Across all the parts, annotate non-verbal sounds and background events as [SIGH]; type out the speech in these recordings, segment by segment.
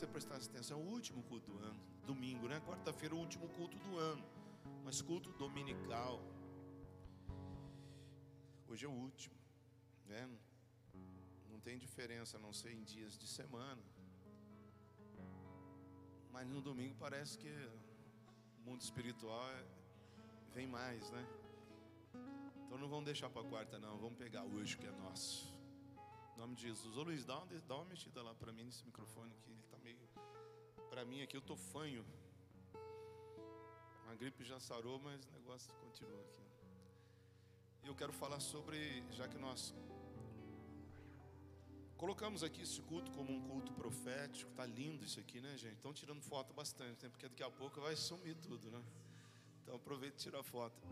você prestasse atenção, é o último culto do ano, domingo, né? Quarta-feira, o último culto do ano, mas culto dominical. Hoje é o último, né? Não tem diferença a não ser em dias de semana. Mas no domingo parece que o mundo espiritual é, vem mais, né? Então não vamos deixar para quarta, não. Vamos pegar hoje que é nosso. Nome de Jesus. Ô Luiz, dá uma, dá uma mexida lá para mim nesse microfone aqui. Ele está meio. Para mim aqui eu tô fanho. A gripe já sarou, mas o negócio continua aqui. E eu quero falar sobre, já que nós colocamos aqui esse culto como um culto profético, tá lindo isso aqui, né, gente? Estão tirando foto bastante, né? porque daqui a pouco vai sumir tudo, né? Então aproveita e tira a foto.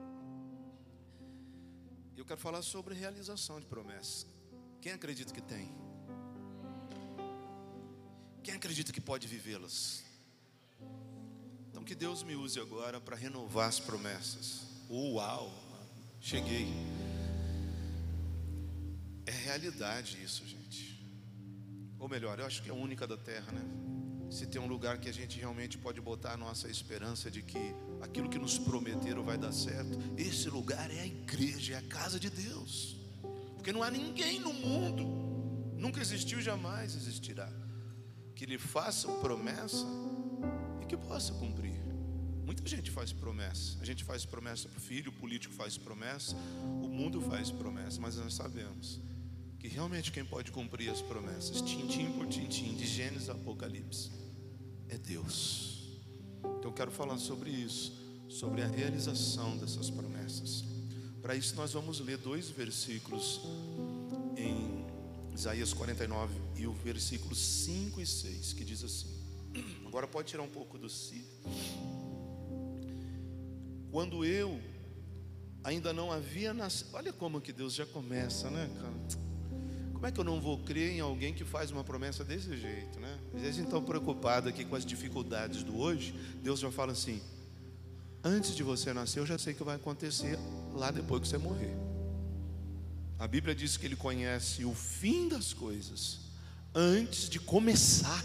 Eu quero falar sobre realização de promessas. Quem acredita que tem? Quem acredita que pode vivê-las? Então que Deus me use agora para renovar as promessas. Uau! Cheguei. É realidade isso, gente. Ou melhor, eu acho que é única da terra, né? Se tem um lugar que a gente realmente pode botar a nossa esperança de que aquilo que nos prometeram vai dar certo, esse lugar é a igreja, é a casa de Deus. Porque não há ninguém no mundo, nunca existiu, jamais existirá, que lhe faça promessa e que possa cumprir. Muita gente faz promessa. A gente faz promessa para o filho, o político faz promessa, o mundo faz promessa, mas nós sabemos que realmente quem pode cumprir as promessas, tintim por tintim, de Gênesis a Apocalipse, é Deus. Então eu quero falar sobre isso, sobre a realização dessas promessas. Para isso nós vamos ler dois versículos em Isaías 49 e o versículo 5 e 6, que diz assim. Agora pode tirar um pouco do si. Quando eu ainda não havia nascido. Olha como que Deus já começa, né, cara? Como é que eu não vou crer em alguém que faz uma promessa desse jeito, né? Às vezes estão preocupados aqui com as dificuldades do hoje, Deus já fala assim: antes de você nascer, eu já sei que vai acontecer lá depois que você morrer. A Bíblia diz que Ele conhece o fim das coisas antes de começar.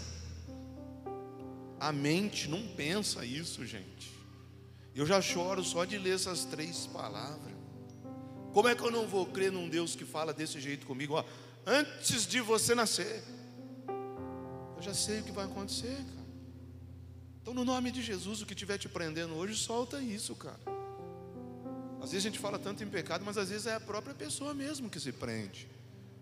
A mente não pensa isso, gente. Eu já choro só de ler essas três palavras. Como é que eu não vou crer num Deus que fala desse jeito comigo? Ó, antes de você nascer, eu já sei o que vai acontecer, cara. Então, no nome de Jesus, o que estiver te prendendo hoje, solta isso, cara. Às vezes a gente fala tanto em pecado, mas às vezes é a própria pessoa mesmo que se prende,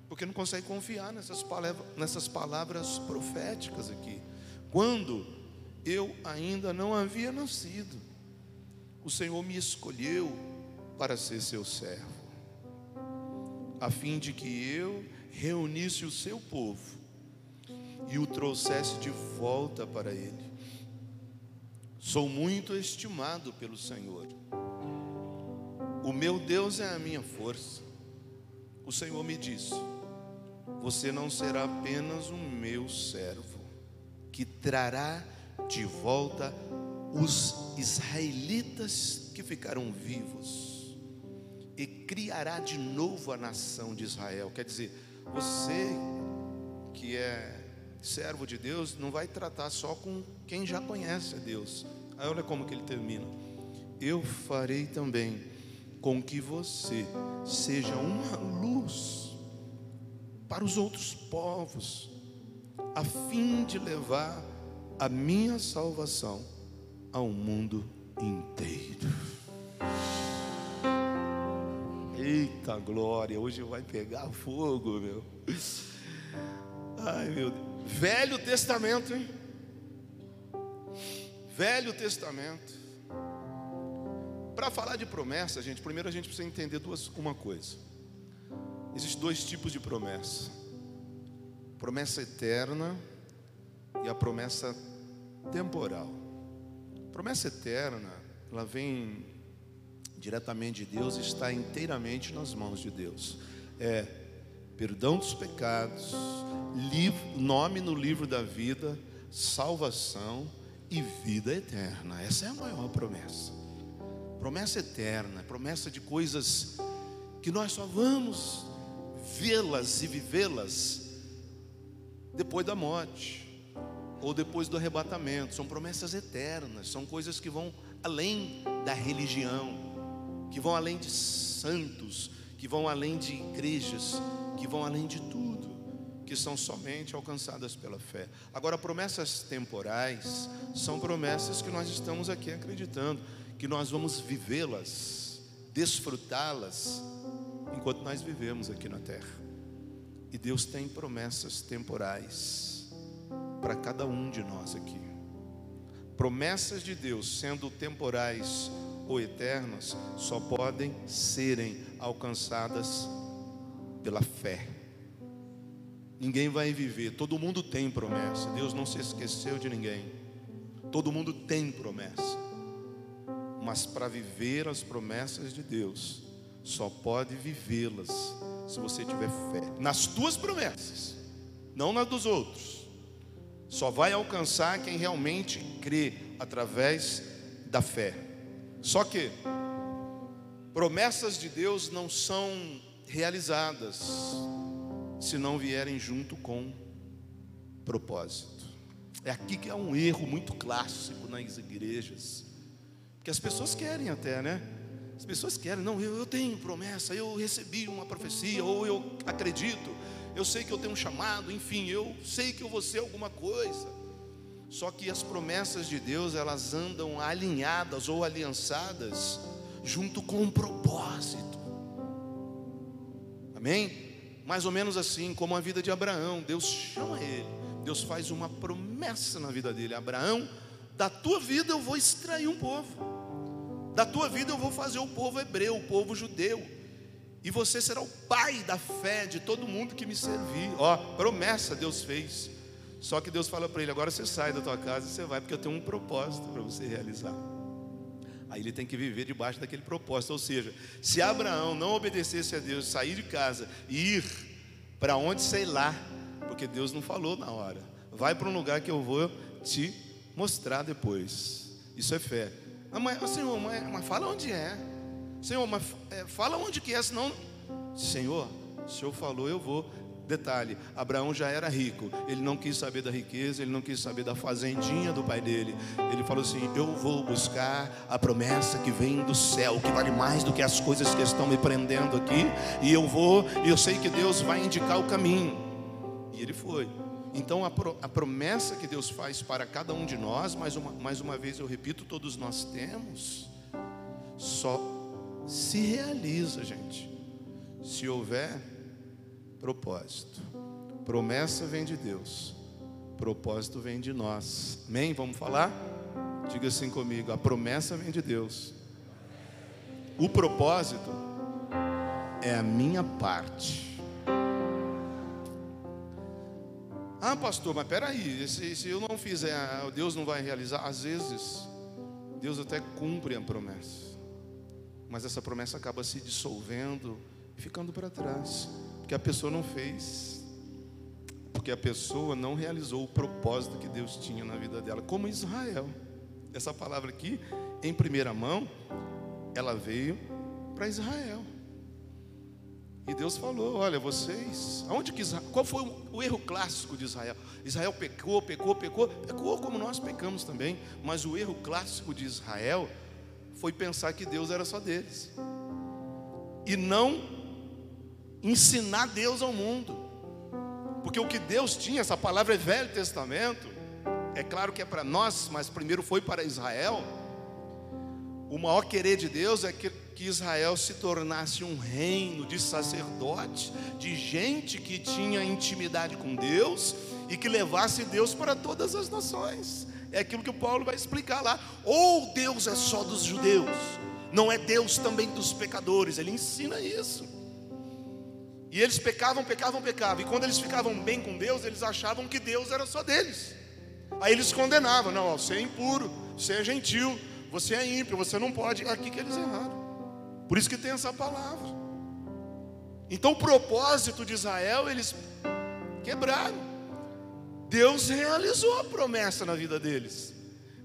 porque não consegue confiar nessas palavras, nessas palavras proféticas aqui. Quando eu ainda não havia nascido, o Senhor me escolheu para ser seu servo, a fim de que eu reunisse o seu povo e o trouxesse de volta para ele. Sou muito estimado pelo Senhor. O meu Deus é a minha força. O Senhor me disse: Você não será apenas um meu servo, que trará de volta os israelitas que ficaram vivos e criará de novo a nação de Israel. Quer dizer, você que é servo de Deus não vai tratar só com quem já conhece a Deus. Aí olha como que ele termina. Eu farei também com que você seja uma luz para os outros povos, a fim de levar a minha salvação ao mundo inteiro. Eita glória, hoje vai pegar fogo, meu. Ai, meu Deus. Velho Testamento, hein? Velho Testamento. Para falar de promessa, gente, primeiro a gente precisa entender duas, uma coisa. Existem dois tipos de promessa: promessa eterna e a promessa temporal. Promessa eterna, ela vem diretamente de Deus, está inteiramente nas mãos de Deus. É perdão dos pecados, livro, nome no livro da vida, salvação e vida eterna. Essa é a maior promessa. Promessa eterna, promessa de coisas que nós só vamos vê-las e vivê-las depois da morte. ou depois do arrebatamento. São promessas eternas, são coisas que vão além da religião, que vão além de santos, que vão além de igrejas, que vão além de tudo, que são somente alcançadas pela fé. Agora, promessas temporais são promessas que nós estamos aqui acreditando, que nós vamos vivê-las, desfrutá-las, enquanto nós vivemos aqui na terra. E Deus tem promessas temporais para cada um de nós aqui. Promessas de Deus, sendo temporais ou eternas, só podem serem alcançadas pela fé. Ninguém vai viver, todo mundo tem promessa. Deus não se esqueceu de ninguém. Todo mundo tem promessa. Mas para viver as promessas de Deus, só pode vivê-las se você tiver fé nas tuas promessas, não nas dos outros. Só vai alcançar quem realmente crê através da fé. Só que promessas de Deus não são realizadas se não vierem junto com propósito. É aqui que é um erro muito clássico nas igrejas, que as pessoas querem até, né? As pessoas querem, não, eu, eu tenho promessa, eu recebi uma profecia, ou eu acredito, eu sei que eu tenho um chamado, enfim, eu sei que eu vou ser alguma coisa. Só que as promessas de Deus, elas andam alinhadas ou aliançadas junto com um propósito. Amém? Mais ou menos assim, como a vida de Abraão, Deus chama ele, Deus faz uma promessa na vida dele: Abraão, da tua vida eu vou extrair um povo. Da tua vida eu vou fazer o povo hebreu, o povo judeu. E você será o pai da fé de todo mundo que me servir. Ó, promessa Deus fez. Só que Deus fala para ele: agora você sai da tua casa e você vai, porque eu tenho um propósito para você realizar. Aí ele tem que viver debaixo daquele propósito. Ou seja, se Abraão não obedecesse a Deus, sair de casa e ir para onde sei lá, porque Deus não falou na hora. Vai para um lugar que eu vou te mostrar depois. Isso é fé. Ah, mas, Senhor, mas, mas fala onde é. Senhor, mas é, fala onde que é, senão. Senhor, o Senhor falou, eu vou. Detalhe: Abraão já era rico, ele não quis saber da riqueza, ele não quis saber da fazendinha do pai dele. Ele falou assim: Eu vou buscar a promessa que vem do céu, que vale mais do que as coisas que estão me prendendo aqui, e eu vou, e eu sei que Deus vai indicar o caminho. E ele foi. Então, a, pro, a, promessa que Deus faz para cada um de nós, mais uma, mais uma vez eu repito, todos nós temos, só se realiza, gente, se houver propósito. Promessa vem de Deus, propósito vem de nós. Amém? Vamos falar? Diga assim comigo: a promessa vem de Deus, o propósito é a minha parte. Ah, pastor, mas peraí, se, se eu não fizer, Deus não vai realizar? Às vezes, Deus até cumpre a promessa, mas essa promessa acaba se dissolvendo e ficando para trás, porque a pessoa não fez, porque a pessoa não realizou o propósito que Deus tinha na vida dela, como Israel. Essa palavra aqui, em primeira mão, ela veio para Israel. E Deus falou: Olha, vocês, aonde que Israel, qual foi o erro clássico de Israel? Israel pecou, pecou, pecou, pecou como nós pecamos também, mas o erro clássico de Israel foi pensar que Deus era só deles e não ensinar Deus ao mundo, porque o que Deus tinha, essa palavra é Velho Testamento, é claro que é para nós, mas primeiro foi para Israel. O maior querer de Deus é que que Israel se tornasse um reino de sacerdotes, de gente que tinha intimidade com Deus e que levasse Deus para todas as nações. É aquilo que o Paulo vai explicar lá. Ou Deus é só dos judeus, não é Deus também dos pecadores. Ele ensina isso. E eles pecavam, pecavam, pecavam. E quando eles ficavam bem com Deus, eles achavam que Deus era só deles. Aí eles condenavam: não, você é impuro, você é gentil, você é ímpio, você não pode. Aqui que eles erraram. Por isso que tem essa palavra. Então o propósito de Israel eles quebraram. Deus realizou a promessa na vida deles.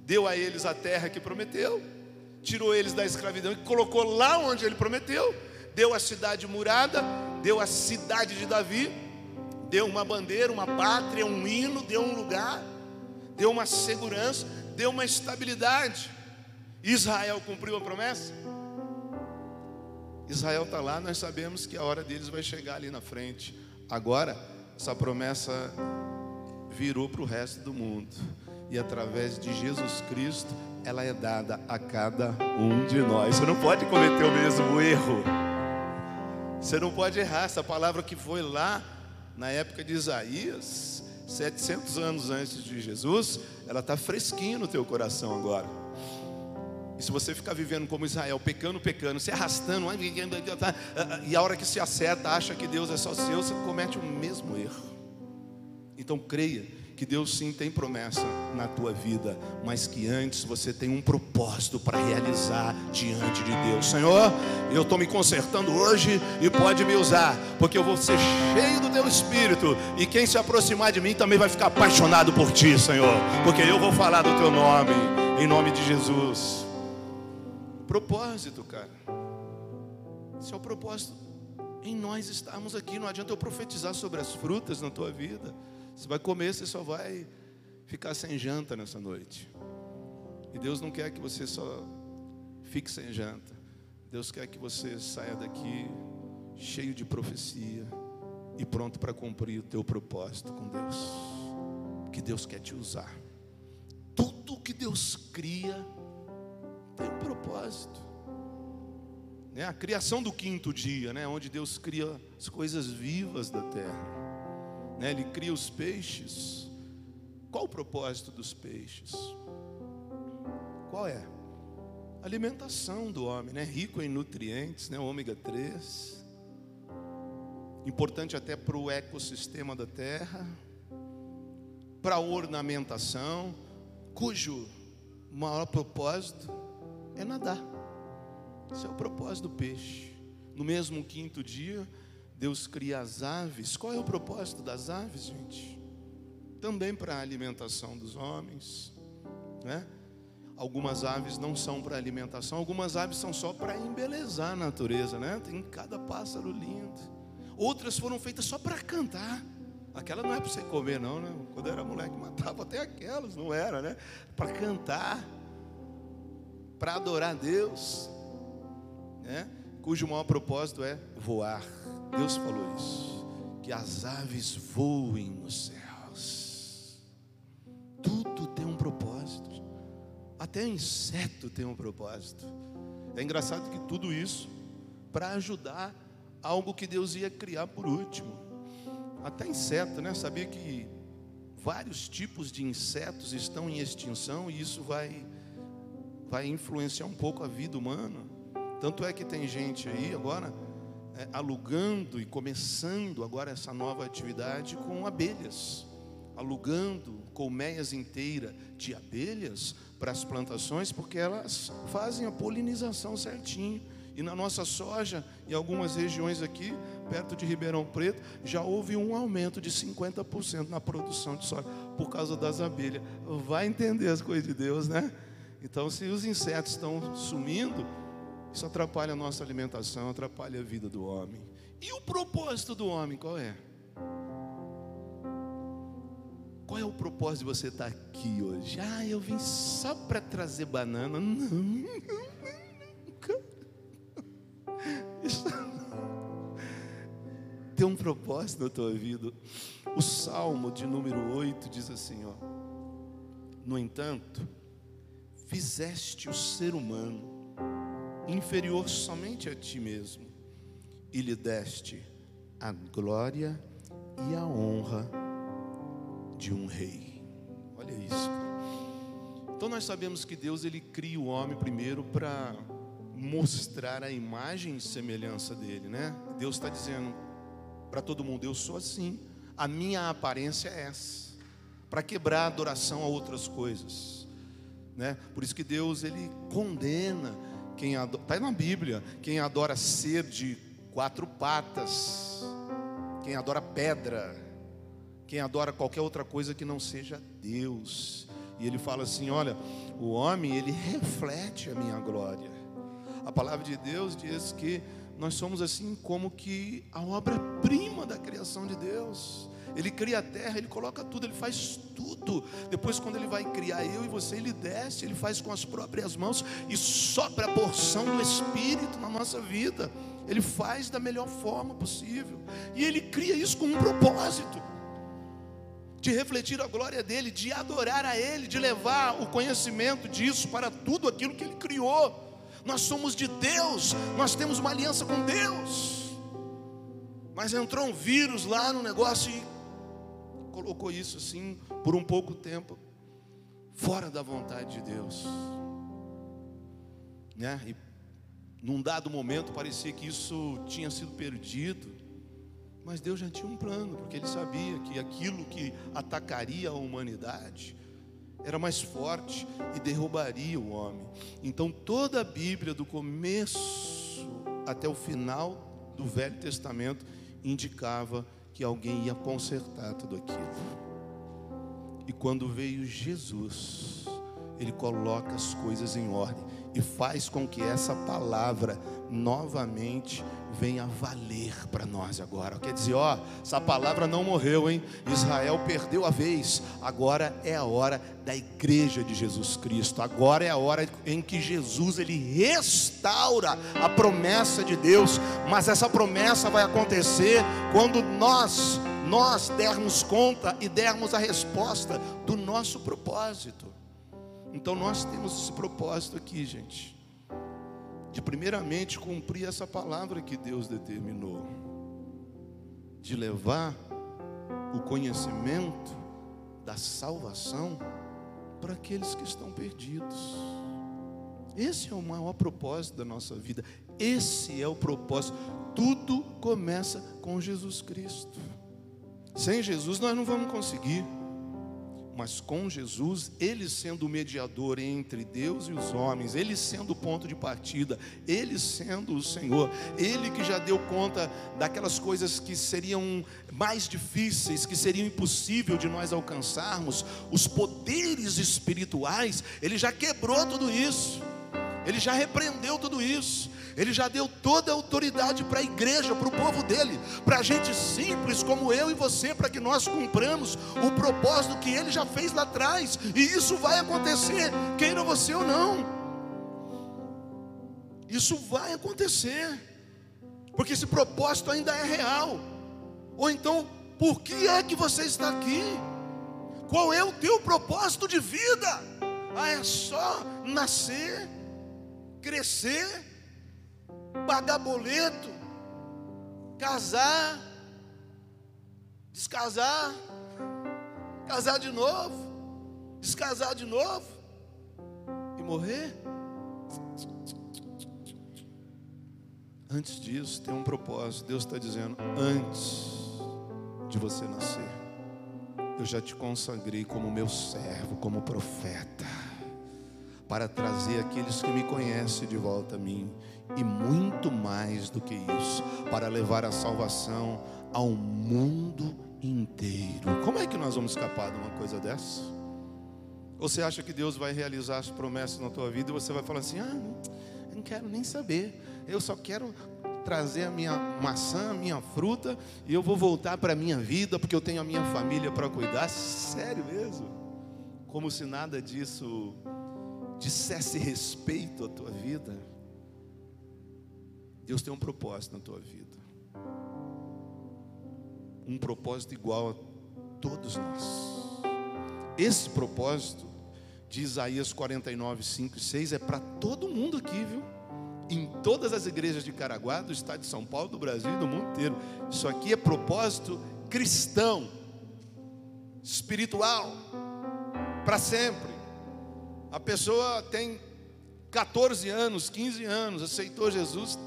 Deu a eles a terra que prometeu, tirou eles da escravidão e colocou lá onde ele prometeu, deu a cidade murada, deu a cidade de Davi, deu uma bandeira, uma pátria, um hino, deu um lugar, deu uma segurança, deu uma estabilidade. Israel cumpriu a promessa? Israel está lá, nós sabemos que a hora deles vai chegar ali na frente. Agora, essa promessa virou para o resto do mundo. E através de Jesus Cristo, ela é dada a cada um de nós. Você não pode cometer o mesmo erro. Você não pode errar. Essa palavra que foi lá na época de Isaías, 700 anos antes de Jesus, ela está fresquinha no teu coração agora. E se você ficar vivendo como Israel, pecando, pecando, se arrastando, e a hora que se acerta, acha que Deus é só seu, você comete o mesmo erro. Então creia que Deus sim tem promessa na tua vida, mas que antes você tem um propósito para realizar diante de Deus. Senhor, eu estou me consertando hoje e pode me usar, porque eu vou ser cheio do teu espírito, e quem se aproximar de mim também vai ficar apaixonado por ti, Senhor, porque eu vou falar do teu nome, em nome de Jesus. Propósito, cara. Esse é o propósito em nós estarmos aqui. Não adianta eu profetizar sobre as frutas na tua vida. Você vai comer, você só vai ficar sem janta nessa noite. E Deus não quer que você só fique sem janta. Deus quer que você saia daqui cheio de profecia e pronto para cumprir o teu propósito com Deus. Que Deus quer te usar. Tudo que Deus cria tem um propósito. Né? A criação do quinto dia, né? onde Deus cria as coisas vivas da terra né? ele cria os peixes. Qual o propósito dos peixes? Qual é? Alimentação do homem, né? rico em nutrientes, né? ômega 3, importante até para o ecossistema da terra, para a ornamentação, cujo maior propósito é nadar. Esse é o propósito do peixe. No mesmo quinto dia, Deus cria as aves. Qual é o propósito das aves, gente? Também para a alimentação dos homens, né? Algumas aves não são para alimentação, algumas aves são só para embelezar a natureza, né? Tem cada pássaro lindo. Outras foram feitas só para cantar. Aquela não é para você comer, não, né? Quando eu era moleque, matava até aquelas, não era, né? Para cantar, para adorar Deus, né? Cujo maior propósito é voar. Deus falou isso, que as aves voem nos céus. Tudo tem um propósito. Até inseto tem um propósito. É engraçado que tudo isso para ajudar algo que Deus ia criar por último. Até inseto, né? Sabia que vários tipos de insetos estão em extinção e isso vai vai influenciar um pouco a vida humana. Tanto é que tem gente aí agora é, alugando e começando agora essa nova atividade com abelhas, alugando colmeias inteiras de abelhas para as plantações, porque elas fazem a polinização certinho. E na nossa soja, em algumas regiões aqui, perto de Ribeirão Preto, já houve um aumento de 50% na produção de soja por causa das abelhas. Vai entender as coisas de Deus, né? Então, se os insetos estão sumindo, isso atrapalha a nossa alimentação, atrapalha a vida do homem. E o propósito do homem qual é? Qual é o propósito de você estar aqui hoje? Ah, eu vim só para trazer banana. Não, nunca. Isso tem um propósito na tua vida. O Salmo de número 8 diz assim, ó. No entanto, fizeste o ser humano inferior somente a ti mesmo, e lhe deste a glória e a honra de um rei. Olha isso. Então nós sabemos que Deus ele cria o homem primeiro para mostrar a imagem e semelhança dele, né? Deus está dizendo para todo mundo: eu sou assim, a minha aparência é essa, para quebrar a adoração a outras coisas, né? Por isso que Deus ele condena quem está na Bíblia, quem adora ser de quatro patas, quem adora pedra, quem adora qualquer outra coisa que não seja Deus. E ele fala assim: olha, o homem ele reflete a minha glória. A palavra de Deus diz que nós somos assim como que a obra-prima da criação de Deus. Ele cria a terra, ele coloca tudo, ele faz tudo. Depois, quando ele vai criar eu e você, ele desce, ele faz com as próprias mãos e sopra a porção do Espírito na nossa vida. Ele faz da melhor forma possível. E ele cria isso com um propósito de refletir a glória dele, de adorar a ele, de levar o conhecimento disso para tudo aquilo que ele criou. Nós somos de Deus, nós temos uma aliança com Deus. Mas entrou um vírus lá no negócio e colocou isso assim por um pouco tempo fora da vontade de Deus. Né? E num dado momento parecia que isso tinha sido perdido. Mas Deus já tinha um plano, porque Ele sabia que aquilo que atacaria a humanidade era mais forte e derrubaria o homem. Então toda a Bíblia, do começo até o final do Velho Testamento, indicava que alguém ia consertar tudo aquilo. E quando veio Jesus, ele coloca as coisas em ordem e faz com que essa palavra novamente venha valer para nós agora. Quer dizer, ó, essa palavra não morreu, hein? Israel perdeu a vez. Agora é a hora da igreja de Jesus Cristo. Agora é a hora em que Jesus ele restaura a promessa de Deus, mas essa promessa vai acontecer quando nós nós dermos conta e dermos a resposta do nosso propósito. Então nós temos esse propósito aqui, gente de primeiramente cumprir essa palavra que Deus determinou, de levar o conhecimento da salvação para aqueles que estão perdidos. Esse é o maior propósito da nossa vida. Esse é o propósito. Tudo começa com Jesus Cristo. Sem Jesus nós não vamos conseguir mas com Jesus, ele sendo o mediador entre Deus e os homens, ele sendo o ponto de partida, ele sendo o Senhor, ele que já deu conta daquelas coisas que seriam mais difíceis, que seriam impossível de nós alcançarmos, os poderes espirituais, ele já quebrou tudo isso. Ele já repreendeu tudo isso. Ele já deu toda a autoridade para a igreja, para o povo dele, para gente simples como eu e você, para que nós cumpramos o propósito que ele já fez lá atrás. E isso vai acontecer, queira você ou não. Isso vai acontecer, porque esse propósito ainda é real. Ou então, por que é que você está aqui? Qual é o teu propósito de vida? Ah, é só nascer crescer, pagar boleto, casar, descasar, casar de novo, descasar de novo e morrer. Antes disso, tem um propósito. Deus está dizendo: antes de você nascer, eu já te consagrei como meu servo, como profeta para trazer aqueles que me conhecem de volta a mim, e muito mais do que isso, para levar a salvação ao mundo inteiro. Como é que nós vamos escapar de uma coisa dessa? Você acha que Deus vai realizar as promessas na tua vida e você vai falar assim: ah, não quero nem saber, eu só quero trazer a minha maçã, a minha fruta, e eu vou voltar para a minha vida, porque eu tenho a minha família para cuidar. Sério mesmo? Como se nada disso dissesse respeito à tua vida, Deus tem um propósito na tua vida. Um propósito igual a todos nós. Esse propósito de Isaías 49, 5 e 6 é para todo mundo aqui, viu? Em todas as igrejas de Caraguá, do estado de São Paulo, do Brasil e do mundo inteiro. Isso aqui é propósito cristão, espiritual, para sempre. A pessoa tem 14 anos, 15 anos, aceitou Jesus,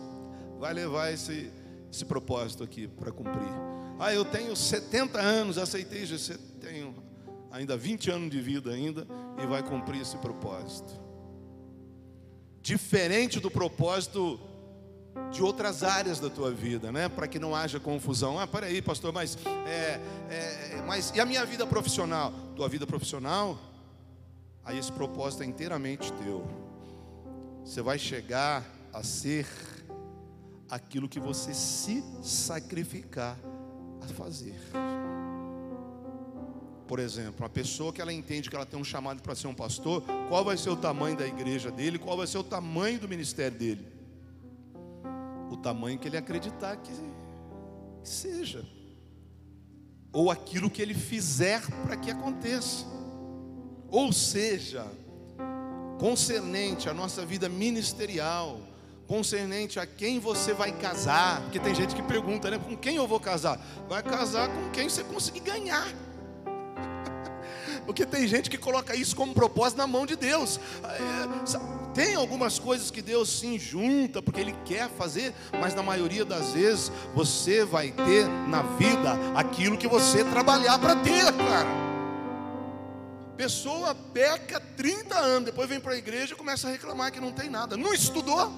vai levar esse, esse propósito aqui para cumprir. Ah, eu tenho 70 anos, aceitei Jesus, tenho ainda 20 anos de vida ainda e vai cumprir esse propósito. Diferente do propósito de outras áreas da tua vida, né? Para que não haja confusão. Ah, peraí, pastor, mas, é, é, mas e a minha vida profissional? Tua vida profissional aí esse propósito é inteiramente teu. Você vai chegar a ser aquilo que você se sacrificar a fazer. por exemplo, uma pessoa que ela entende que ela tem um chamado para ser um pastor, qual vai ser o tamanho da igreja dele, qual vai ser o tamanho do ministério dele? O tamanho que ele acreditar que, que seja, ou aquilo que ele fizer para que aconteça. Ou seja, concernente à nossa vida ministerial, concernente a quem você vai casar, porque tem gente que pergunta, né, com quem eu vou casar? Vai casar com quem você conseguir ganhar. Porque tem gente que coloca isso como propósito na mão de Deus. É, tem algumas coisas que Deus sim junta, porque Ele quer fazer, mas na maioria das vezes você vai ter na vida aquilo que você trabalhar para ter, cara. Pessoa peca 30 anos, depois vem para a igreja e começa a reclamar que não tem nada. Não estudou?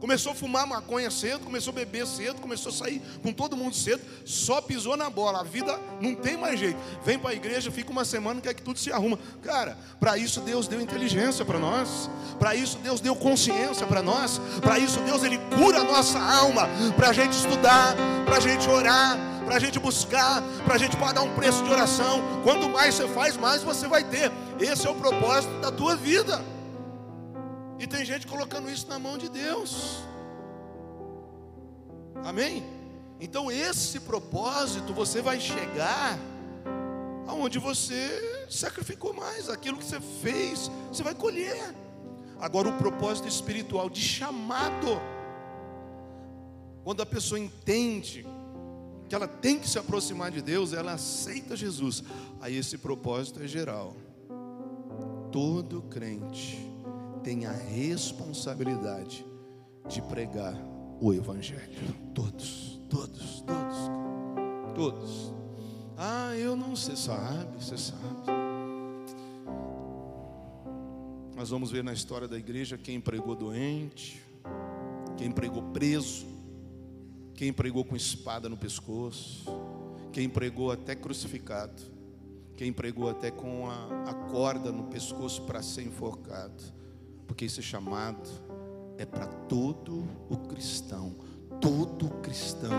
Começou a fumar maconha cedo, começou a beber cedo, começou a sair com todo mundo cedo, só pisou na bola. A vida não tem mais jeito. Vem para a igreja, fica uma semana, quer que tudo se arruma. Cara, para isso Deus deu inteligência para nós. Para isso Deus deu consciência para nós. Para isso Deus ele cura a nossa alma, para a gente estudar, para a gente orar, para a gente buscar, para a gente pagar um preço de oração. Quanto mais você faz, mais você vai ter. Esse é o propósito da tua vida. E tem gente colocando isso na mão de Deus. Amém? Então esse propósito você vai chegar aonde você sacrificou mais, aquilo que você fez, você vai colher. Agora o propósito espiritual de chamado. Quando a pessoa entende que ela tem que se aproximar de Deus, ela aceita Jesus. Aí esse propósito é geral. Todo crente tem a responsabilidade de pregar o Evangelho. Todos, todos, todos, todos. Ah, eu não, você sabe, você sabe. Nós vamos ver na história da igreja quem pregou doente, quem pregou preso, quem pregou com espada no pescoço, quem pregou até crucificado, quem pregou até com a, a corda no pescoço para ser enforcado porque esse chamado é para todo o cristão. Todo cristão,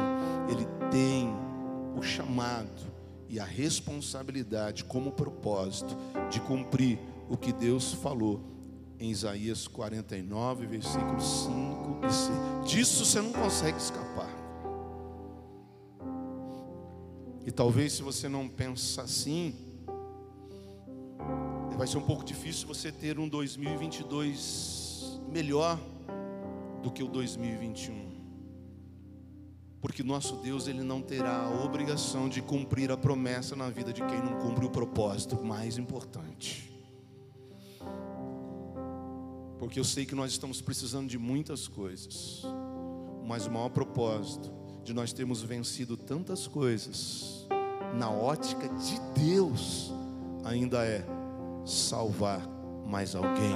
ele tem o chamado e a responsabilidade como propósito de cumprir o que Deus falou em Isaías 49, versículos 5 e 6. Disso você não consegue escapar. E talvez se você não pensa assim, vai ser um pouco difícil você ter um 2022 melhor do que o 2021. Porque nosso Deus ele não terá a obrigação de cumprir a promessa na vida de quem não cumpre o propósito mais importante. Porque eu sei que nós estamos precisando de muitas coisas, mas o maior propósito de nós termos vencido tantas coisas na ótica de Deus ainda é salvar mais alguém,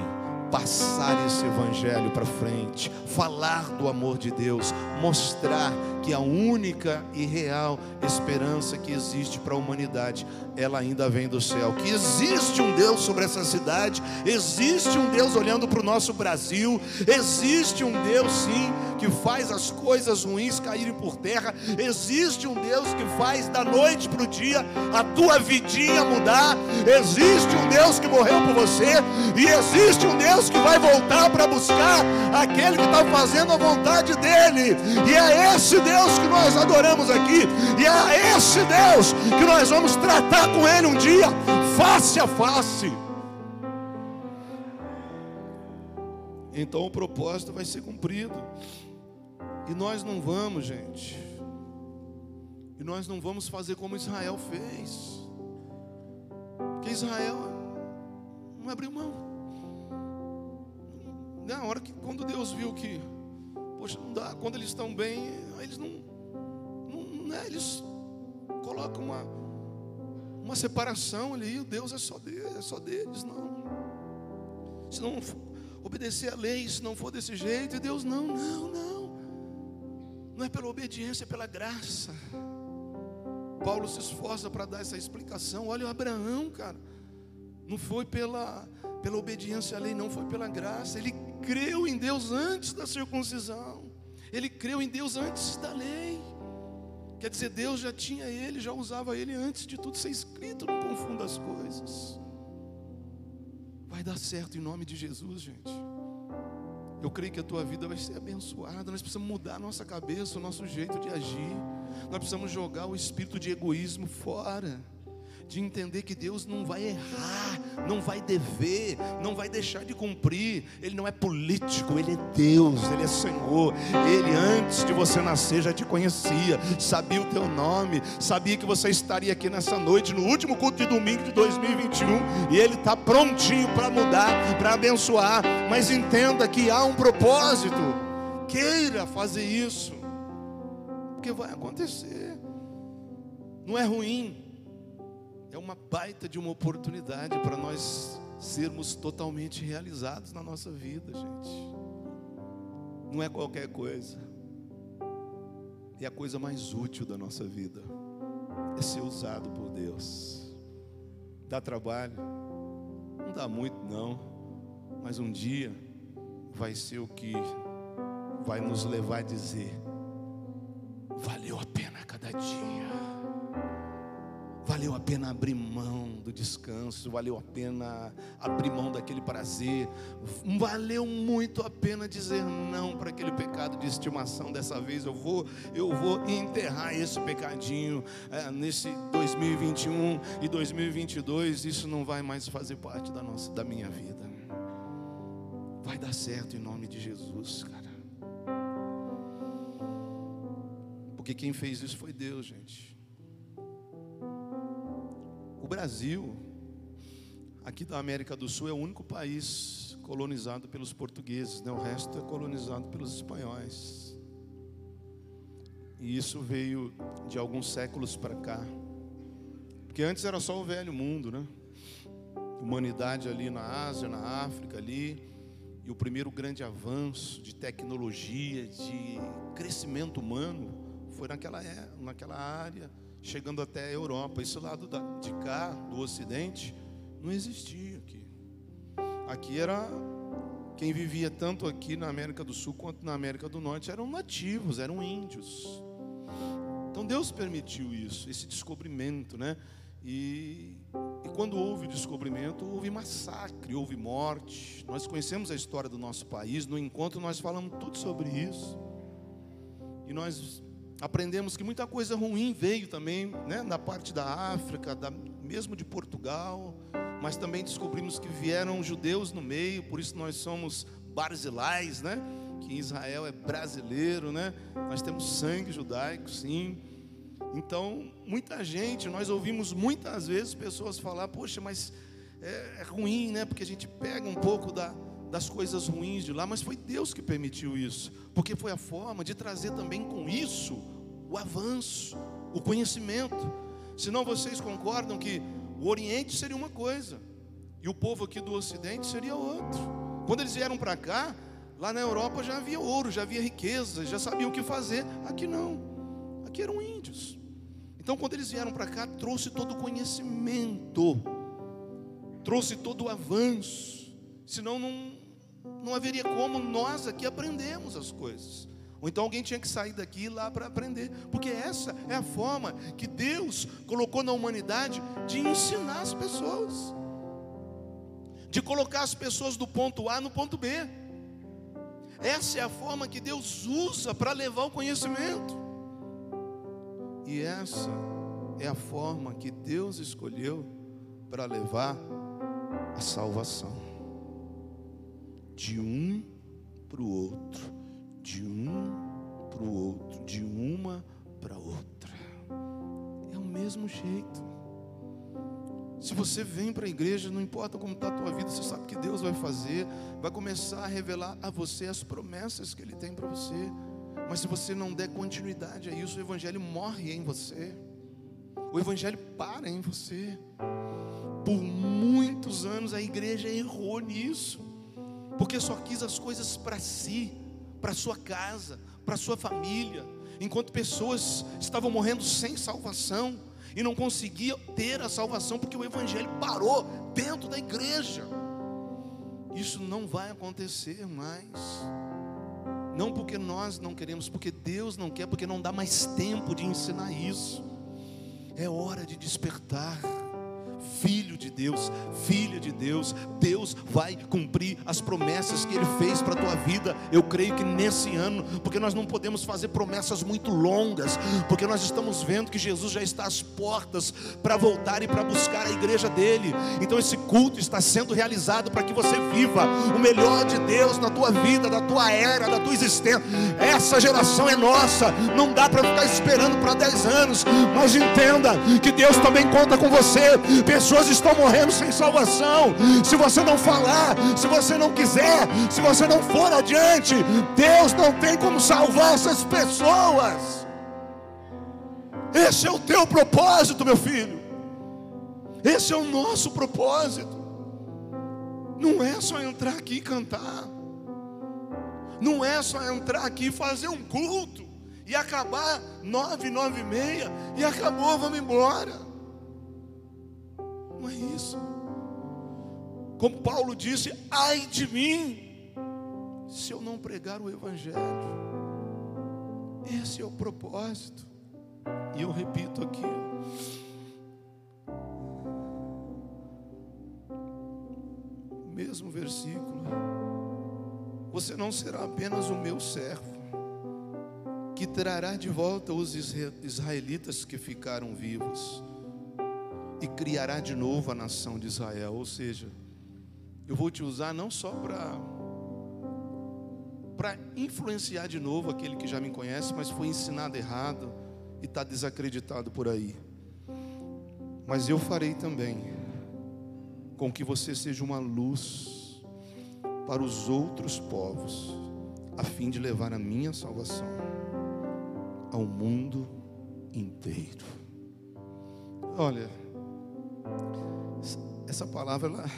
passar esse evangelho para frente, falar do amor de Deus, mostrar que a única e real esperança que existe para a humanidade, ela ainda vem do céu. Que existe um Deus sobre essa cidade, existe um Deus olhando para o nosso Brasil, existe um Deus sim que faz as coisas ruins caírem por terra, existe um Deus que faz da noite para o dia a tua vidinha mudar, existe um Deus que morreu por você, e existe um Deus que vai voltar para buscar aquele que está fazendo a vontade dele, e é esse Deus que nós adoramos aqui, e é esse Deus que nós vamos tratar com Ele um dia, face a face. Então o propósito vai ser cumprido, e nós não vamos, gente, e nós não vamos fazer como Israel fez, porque Israel não abriu mão. Na hora que, quando Deus viu que Poxa, não dá. Quando eles estão bem, eles não. não né, eles colocam uma, uma separação ali. O Deus é só, deles, é só deles, não. Se não obedecer a lei, se não for desse jeito, e Deus não, não, não. Não é pela obediência, é pela graça. Paulo se esforça para dar essa explicação. Olha o Abraão, cara. Não foi pela, pela obediência à lei, não foi pela graça. Ele creu em Deus antes da circuncisão. Ele creu em Deus antes da lei. Quer dizer, Deus já tinha ele, já usava ele antes de tudo ser escrito, não confunda as coisas. Vai dar certo em nome de Jesus, gente. Eu creio que a tua vida vai ser abençoada. Nós precisamos mudar a nossa cabeça, o nosso jeito de agir. Nós precisamos jogar o espírito de egoísmo fora de entender que Deus não vai errar, não vai dever, não vai deixar de cumprir. Ele não é político, ele é Deus, ele é Senhor. Ele antes de você nascer já te conhecia, sabia o teu nome, sabia que você estaria aqui nessa noite, no último culto de domingo de 2021, e ele está prontinho para mudar, para abençoar. Mas entenda que há um propósito. Queira fazer isso, porque vai acontecer. Não é ruim, é uma baita de uma oportunidade para nós sermos totalmente realizados na nossa vida, gente. Não é qualquer coisa. É a coisa mais útil da nossa vida. É ser usado por Deus. Dá trabalho? Não dá muito, não. Mas um dia vai ser o que vai nos levar a dizer: valeu a pena cada dia. Valeu a pena abrir mão do descanso, valeu a pena abrir mão daquele prazer, valeu muito a pena dizer não para aquele pecado de estimação. Dessa vez eu vou, eu vou enterrar esse pecadinho é, nesse 2021 e 2022. Isso não vai mais fazer parte da nossa, da minha vida. Vai dar certo em nome de Jesus, cara. Porque quem fez isso foi Deus, gente. O Brasil, aqui da América do Sul, é o único país colonizado pelos portugueses, né? o resto é colonizado pelos espanhóis. E isso veio de alguns séculos para cá. Porque antes era só o velho mundo, né? Humanidade ali na Ásia, na África ali. E o primeiro grande avanço de tecnologia, de crescimento humano, foi naquela, é, naquela área chegando até a Europa. Esse lado de cá, do Ocidente, não existia aqui. Aqui era quem vivia tanto aqui na América do Sul quanto na América do Norte eram nativos, eram índios. Então Deus permitiu isso, esse descobrimento, né? E, e quando houve descobrimento, houve massacre, houve morte. Nós conhecemos a história do nosso país, no encontro nós falamos tudo sobre isso. E nós Aprendemos que muita coisa ruim veio também, né, da parte da África, da, mesmo de Portugal, mas também descobrimos que vieram judeus no meio, por isso nós somos barzilais, né? Que Israel é brasileiro, né? Nós temos sangue judaico, sim. Então, muita gente, nós ouvimos muitas vezes pessoas falar: Poxa, mas é, é ruim, né? Porque a gente pega um pouco da, das coisas ruins de lá, mas foi Deus que permitiu isso, porque foi a forma de trazer também com isso o avanço, o conhecimento. Senão vocês concordam que o Oriente seria uma coisa e o povo aqui do Ocidente seria outro. Quando eles vieram para cá, lá na Europa já havia ouro, já havia riqueza, já sabiam o que fazer. Aqui não, aqui eram índios. Então, quando eles vieram para cá, trouxe todo o conhecimento, trouxe todo o avanço. Senão não, não haveria como nós aqui aprendemos as coisas. Ou então alguém tinha que sair daqui e ir lá para aprender, porque essa é a forma que Deus colocou na humanidade de ensinar as pessoas, de colocar as pessoas do ponto A no ponto B. Essa é a forma que Deus usa para levar o conhecimento. E essa é a forma que Deus escolheu para levar a salvação de um para o outro, de um para o outro, de uma para outra. É o mesmo jeito. Se você vem para a igreja, não importa como está a tua vida, você sabe que Deus vai fazer, vai começar a revelar a você as promessas que Ele tem para você. Mas se você não der continuidade a isso, o Evangelho morre em você. O Evangelho para em você. Por muitos anos a igreja errou nisso porque só quis as coisas para si, para sua casa, para sua família, enquanto pessoas estavam morrendo sem salvação e não conseguiam ter a salvação porque o evangelho parou dentro da igreja. Isso não vai acontecer mais. Não porque nós não queremos, porque Deus não quer, porque não dá mais tempo de ensinar isso. É hora de despertar filho de Deus, filha de Deus, Deus vai cumprir as promessas que Ele fez para a tua vida. Eu creio que nesse ano, porque nós não podemos fazer promessas muito longas, porque nós estamos vendo que Jesus já está às portas para voltar e para buscar a igreja dele. Então esse culto está sendo realizado para que você viva o melhor de Deus na tua vida, na tua era, na tua existência. Essa geração é nossa, não dá para ficar esperando para 10 anos, mas entenda que Deus também conta com você. Pessoas estão morrendo sem salvação. Se você não falar, se você não quiser, se você não for adiante, Deus não tem como salvar essas pessoas. Esse é o teu propósito, meu filho. Esse é o nosso propósito. Não é só entrar aqui e cantar. Não é só entrar aqui e fazer um culto e acabar nove, nove e meia e acabou, vamos embora. Não é isso. Como Paulo disse: ai de mim, se eu não pregar o Evangelho. Esse é o propósito. E eu repito aqui. O mesmo versículo. Você não será apenas o meu servo, que trará de volta os israelitas que ficaram vivos e criará de novo a nação de Israel. Ou seja, eu vou te usar não só para para influenciar de novo aquele que já me conhece, mas foi ensinado errado e está desacreditado por aí. Mas eu farei também com que você seja uma luz para os outros povos, a fim de levar a minha salvação ao mundo inteiro. Olha, essa palavra ela,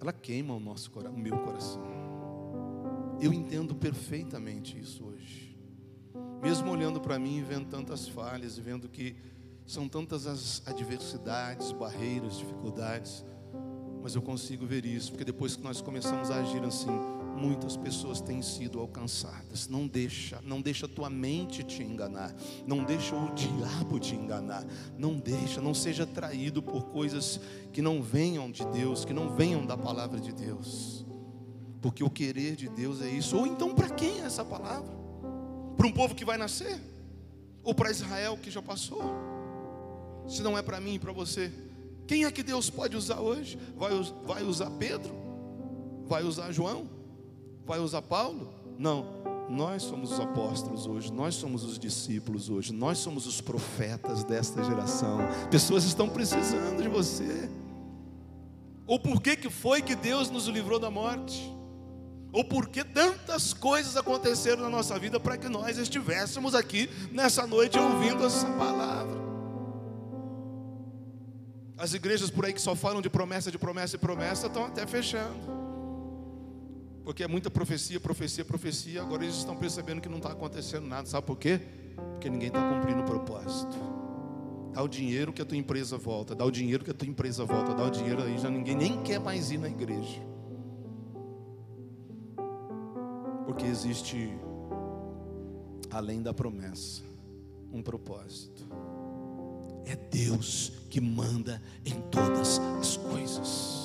ela queima o nosso o meu coração. Eu entendo perfeitamente isso hoje. Mesmo olhando para mim e vendo tantas falhas e vendo que são tantas as adversidades, barreiras, dificuldades, mas eu consigo ver isso, porque depois que nós começamos a agir assim, muitas pessoas têm sido alcançadas. Não deixa, não deixa tua mente te enganar, não deixa o diabo te enganar, não deixa, não seja traído por coisas que não venham de Deus, que não venham da palavra de Deus. Porque o querer de Deus é isso. Ou então para quem é essa palavra? Para um povo que vai nascer? Ou para Israel que já passou? Se não é para mim e para você, quem é que Deus pode usar hoje? Vai, vai usar Pedro? Vai usar João? Vai usar Paulo? Não. Nós somos os apóstolos hoje, nós somos os discípulos hoje, nós somos os profetas desta geração. Pessoas estão precisando de você. Ou por que, que foi que Deus nos livrou da morte? Ou por que tantas coisas aconteceram na nossa vida para que nós estivéssemos aqui nessa noite ouvindo essa palavra? As igrejas por aí que só falam de promessa, de promessa e promessa estão até fechando. Porque é muita profecia, profecia, profecia. Agora eles estão percebendo que não está acontecendo nada. Sabe por quê? Porque ninguém está cumprindo o propósito. Dá o dinheiro que a tua empresa volta. Dá o dinheiro que a tua empresa volta. Dá o dinheiro aí. Já ninguém nem quer mais ir na igreja. Porque existe, além da promessa, um propósito. É Deus que manda em todas as coisas.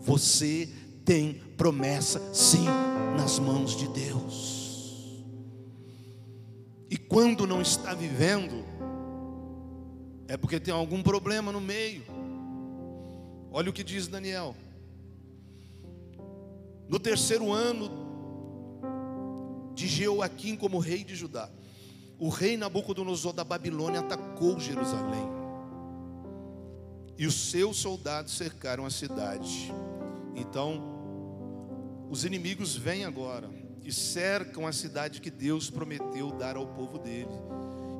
Você tem promessa, sim, nas mãos de Deus. E quando não está vivendo, é porque tem algum problema no meio. Olha o que diz Daniel. No terceiro ano de Jeoaquim como rei de Judá, o rei Nabucodonosor da Babilônia atacou Jerusalém. E os seus soldados cercaram a cidade. Então, os inimigos vêm agora e cercam a cidade que Deus prometeu dar ao povo dele.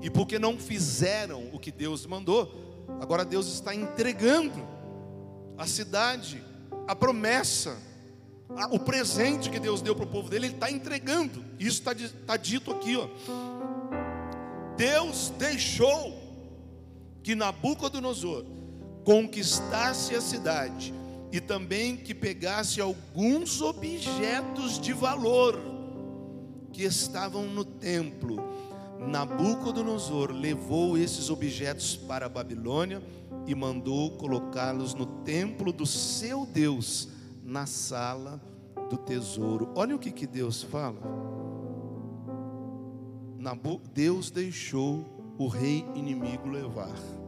E porque não fizeram o que Deus mandou, agora Deus está entregando a cidade, a promessa, o presente que Deus deu para o povo dele, Ele está entregando. Isso está, dito aqui, ó. Deus deixou que Nabucodonosor conquistasse a cidade e também que pegasse alguns objetos de valor que estavam no templo. Nabucodonosor levou esses objetos para a Babilônia e mandou colocá-los no templo do seu Deus, na sala do tesouro. Olha o que, que Deus fala. Deus deixou o rei inimigo levar.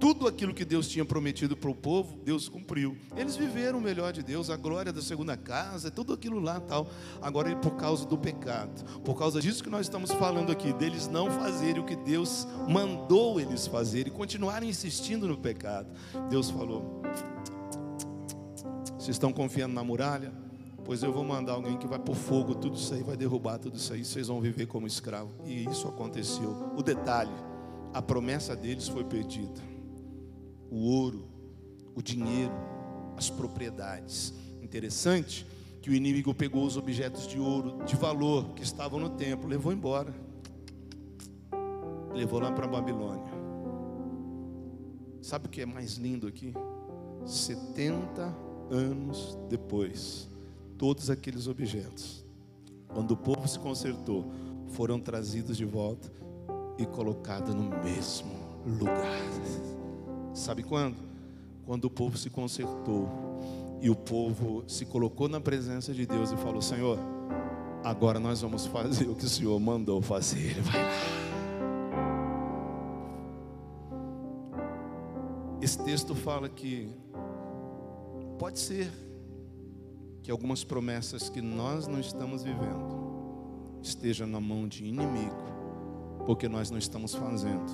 Tudo aquilo que Deus tinha prometido para o povo, Deus cumpriu. Eles viveram o melhor de Deus, a glória da segunda casa, tudo aquilo lá tal. Agora, por causa do pecado, por causa disso que nós estamos falando aqui, deles não fazerem o que Deus mandou eles fazerem e continuarem insistindo no pecado. Deus falou: Vocês estão confiando na muralha? Pois eu vou mandar alguém que vai pôr fogo, tudo isso aí, vai derrubar tudo isso aí, vocês vão viver como escravo. E isso aconteceu. O detalhe, a promessa deles foi perdida o ouro, o dinheiro, as propriedades. Interessante que o inimigo pegou os objetos de ouro de valor que estavam no templo, levou embora. Levou lá para a Babilônia. Sabe o que é mais lindo aqui? 70 anos depois, todos aqueles objetos, quando o povo se consertou, foram trazidos de volta e colocados no mesmo lugar. Sabe quando? Quando o povo se consertou e o povo se colocou na presença de Deus e falou: Senhor, agora nós vamos fazer o que o Senhor mandou fazer. [LAUGHS] Vai lá. Esse texto fala que pode ser que algumas promessas que nós não estamos vivendo estejam na mão de inimigo, porque nós não estamos fazendo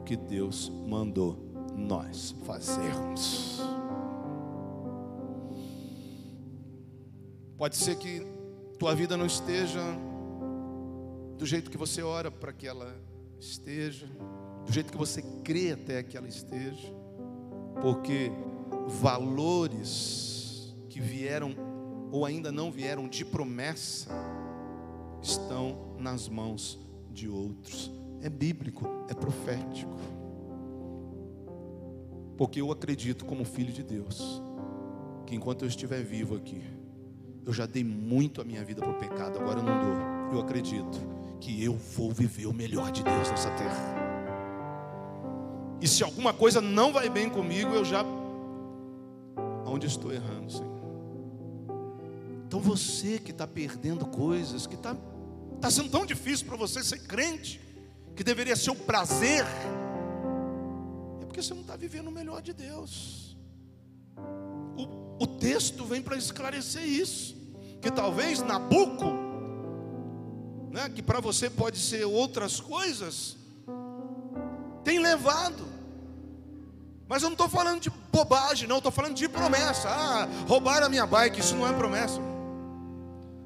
o que Deus mandou nós fazermos. Pode ser que tua vida não esteja do jeito que você ora para que ela esteja, do jeito que você crê até que ela esteja, porque valores que vieram ou ainda não vieram de promessa estão nas mãos de outros. É bíblico, é profético. Porque eu acredito, como filho de Deus, que enquanto eu estiver vivo aqui, eu já dei muito a minha vida para o pecado, agora eu não dou. Eu acredito que eu vou viver o melhor de Deus nessa terra. E se alguma coisa não vai bem comigo, eu já. Onde estou errando, Senhor? Então você que está perdendo coisas, que está tá sendo tão difícil para você ser crente, que deveria ser o prazer porque você não está vivendo o melhor de Deus. O, o texto vem para esclarecer isso. Que talvez Nabuco, né, que para você pode ser outras coisas, tem levado. Mas eu não estou falando de bobagem, não, estou falando de promessa. Ah, roubaram a minha bike, isso não é promessa.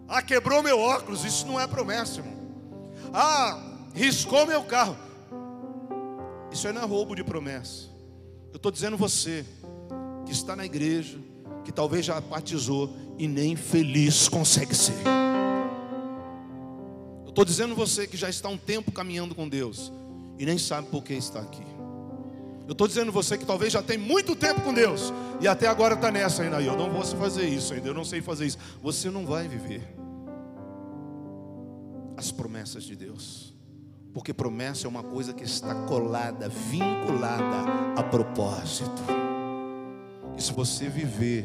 Ah, quebrou meu óculos, isso não é promessa, irmão. Ah, riscou meu carro. Isso aí não é roubo de promessa. Eu estou dizendo você que está na igreja, que talvez já batizou e nem feliz consegue ser. Eu estou dizendo você que já está um tempo caminhando com Deus e nem sabe por que está aqui. Eu estou dizendo você que talvez já tem muito tempo com Deus e até agora está nessa ainda. Eu não vou fazer isso ainda, eu não sei fazer isso. Você não vai viver as promessas de Deus. Porque promessa é uma coisa que está colada, vinculada a propósito. E se você viver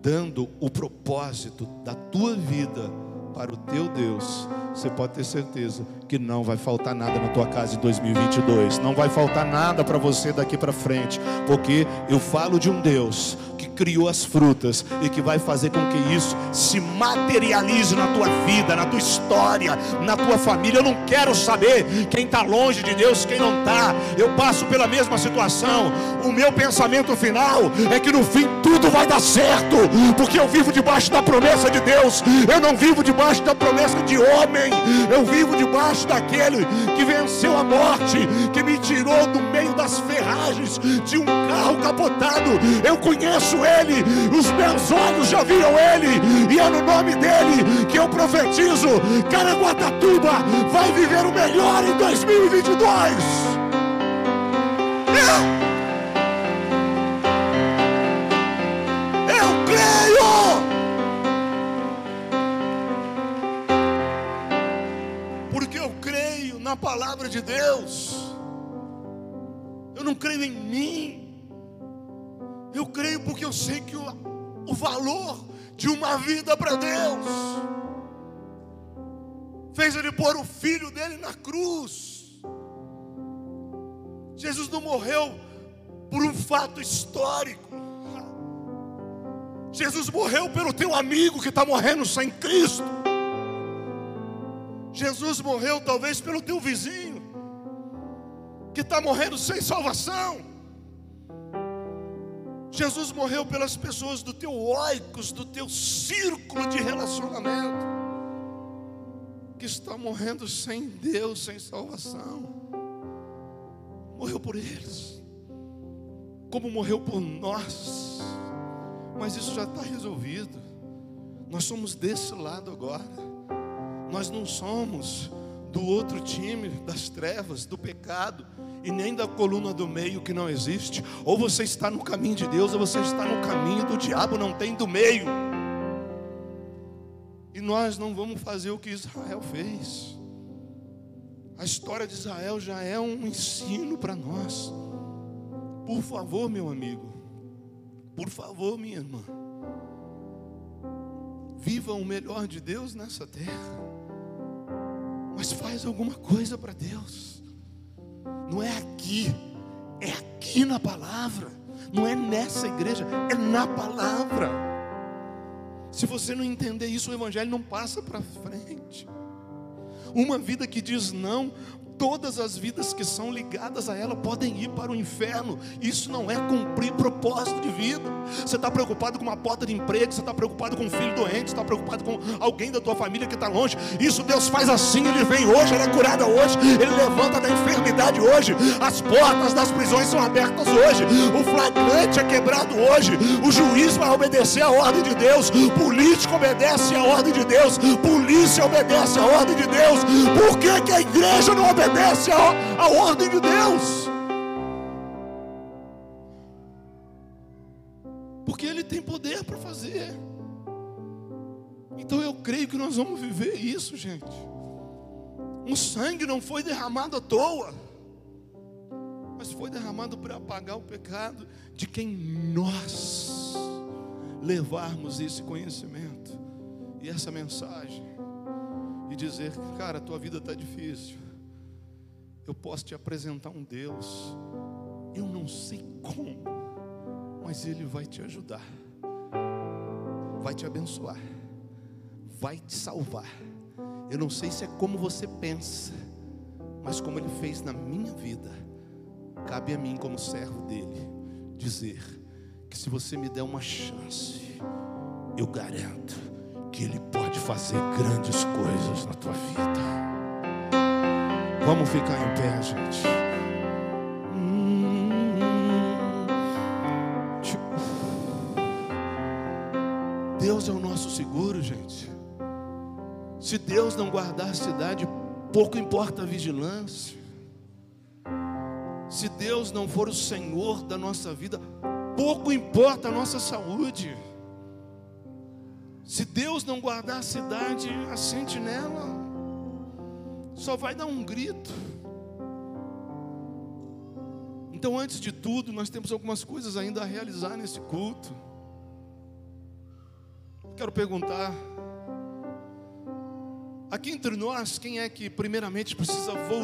dando o propósito da tua vida para o teu Deus, você pode ter certeza que não vai faltar nada na tua casa em 2022. Não vai faltar nada para você daqui para frente, porque eu falo de um Deus que criou as frutas e que vai fazer com que isso se materialize na tua vida, na tua história, na tua família. Eu não quero saber quem está longe de Deus, quem não está. Eu passo pela mesma situação. O meu pensamento final é que no fim tudo vai dar certo, porque eu vivo debaixo da promessa de Deus. Eu não vivo debaixo da promessa de homem. Eu vivo debaixo daquele que venceu a morte, que me tirou do meio das ferragens de um carro capotado. Eu conheço ele, os meus olhos já viram Ele, e é no nome dele que eu profetizo: Caraguatatuba vai viver o melhor em 2022. É. Eu creio, porque eu creio na palavra de Deus. Eu não creio em mim. Eu creio porque eu sei que o, o valor de uma vida para Deus fez ele pôr o filho dele na cruz. Jesus não morreu por um fato histórico. Jesus morreu pelo teu amigo que está morrendo sem Cristo. Jesus morreu talvez pelo teu vizinho que está morrendo sem salvação. Jesus morreu pelas pessoas do teu oicos, do teu círculo de relacionamento, que está morrendo sem Deus, sem salvação. Morreu por eles, como morreu por nós, mas isso já está resolvido. Nós somos desse lado agora. Nós não somos do outro time, das trevas, do pecado, e nem da coluna do meio que não existe. Ou você está no caminho de Deus, ou você está no caminho do diabo, não tem do meio. E nós não vamos fazer o que Israel fez. A história de Israel já é um ensino para nós. Por favor, meu amigo, por favor, minha irmã, viva o melhor de Deus nessa terra mas faz alguma coisa para Deus. Não é aqui, é aqui na palavra. Não é nessa igreja, é na palavra. Se você não entender isso, o evangelho não passa para frente. Uma vida que diz não todas as vidas que são ligadas a ela podem ir para o inferno. Isso não é cumprir propósito de vida. Você está preocupado com uma porta de emprego, você está preocupado com um filho doente, está preocupado com alguém da tua família que está longe. Isso Deus faz assim, Ele vem hoje, Ele é curada hoje, Ele levanta da enfermidade hoje. As portas das prisões são abertas hoje. O flagrante é quebrado hoje. O juiz vai obedecer a ordem de Deus. Político obedece a ordem de Deus. Polícia obedece a ordem de Deus. Por que, que a igreja não obedece? Obedece a ordem de Deus. Porque Ele tem poder para fazer. Então eu creio que nós vamos viver isso, gente. O sangue não foi derramado à toa, mas foi derramado para apagar o pecado de quem nós levarmos esse conhecimento e essa mensagem e dizer, cara, a tua vida está difícil eu posso te apresentar um Deus, eu não sei como, mas Ele vai te ajudar, vai te abençoar, vai te salvar. Eu não sei se é como você pensa, mas como Ele fez na minha vida, cabe a mim, como servo dele, dizer que se você me der uma chance, eu garanto que Ele pode fazer grandes coisas na tua vida. Vamos ficar em pé, gente. Deus é o nosso seguro, gente. Se Deus não guardar a cidade, pouco importa a vigilância. Se Deus não for o Senhor da nossa vida, pouco importa a nossa saúde. Se Deus não guardar a cidade, a sentinela só vai dar um grito. Então, antes de tudo, nós temos algumas coisas ainda a realizar nesse culto. Quero perguntar: aqui entre nós, quem é que primeiramente precisa voltar?